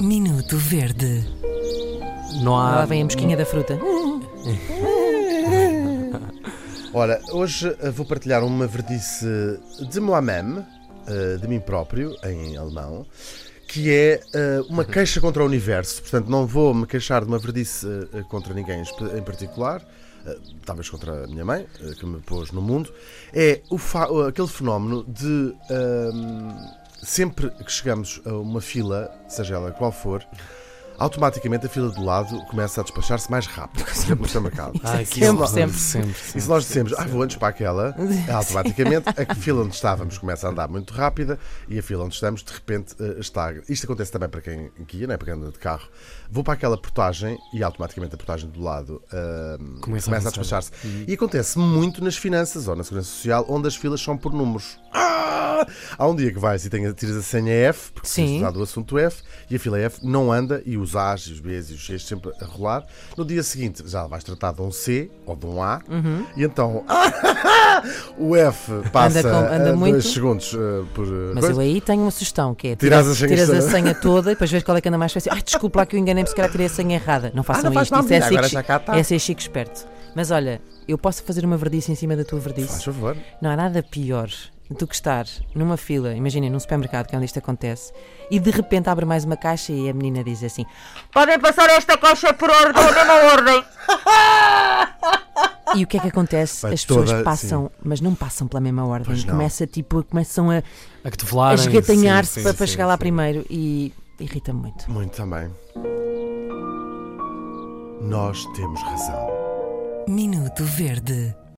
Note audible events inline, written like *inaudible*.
Minuto Verde. Não há. Lá vem a mosquinha da fruta. *laughs* Ora, hoje eh, vou partilhar uma verdice de moi-même, eh, de mim próprio, em alemão, que é eh, uma queixa contra o universo. Portanto, não vou me queixar de uma verdice contra ninguém em particular, talvez contra a minha mãe, eh, que me pôs no mundo. É o aquele fenómeno de ahm, sempre que chegamos a uma fila, seja ela qual for, automaticamente a fila do lado começa a despachar-se mais rápido no supermercado. Ai, Sempre, isso- sempre. sempre, E se sempre. nós dissemos, ah, vou antes para aquela, automaticamente a fila onde estávamos começa a andar muito rápida e a fila onde estamos de repente eh, está. Isto acontece também para quem guia, né? para quem anda de carro. Vou para aquela portagem e automaticamente a portagem do lado eh, Começa começa, a a despachar-se. E acontece muito nas finanças ou na segurança social, onde as filas são por números. Ah! Há um dia que vais e tiras a senha F, porque Sim. tens usado o assunto F, e a fila F não anda, e os A's, os B's e os C's sempre a rolar. No dia seguinte já vais tratar de um C ou de um A, e então *laughs* o F passa com- anda a muito. dois segundos eh, por eh, Mas coisa. eu aí tenho uma sugestão, que é Tiras tiras, as senhas tiras a *laughs* senha toda e depois vês qual é que anda mais fácil. Ai, desculpa lá que eu enganei-me, se calhar tirei a senha errada. Não façam Ah, não isto, isso é menina, ser, agora chi- já cá está. é ser chico esperto. Mas olha, eu posso fazer uma verdice em cima da tua verdice? Faz favor. Não há nada pior do que estar numa fila, imaginem, num supermercado, que é onde isto acontece, e de repente abre mais uma caixa e a menina diz assim: Podem passar esta caixa por ordem, ou mesma ordem. *laughs* E o que é que acontece? Vai As pessoas toda- passam, mas não passam pela mesma ordem. Começa tipo, começam a, A a esgatanhar-se sim, para, sim, para sim, chegar lá sim. primeiro e irrita-me muito. Muito também. Nós temos razão. Minuto Verde.